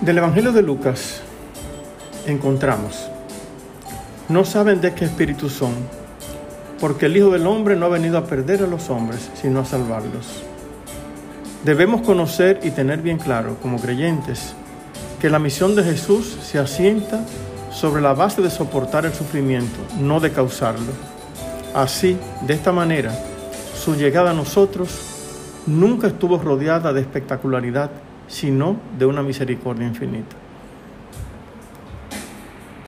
Del Evangelio de Lucas encontramos, no saben de qué espíritu son, porque el Hijo del Hombre no ha venido a perder a los hombres, sino a salvarlos. Debemos conocer y tener bien claro, como creyentes, que la misión de Jesús se asienta sobre la base de soportar el sufrimiento, no de causarlo. Así, de esta manera, su llegada a nosotros nunca estuvo rodeada de espectacularidad, sino de una misericordia infinita.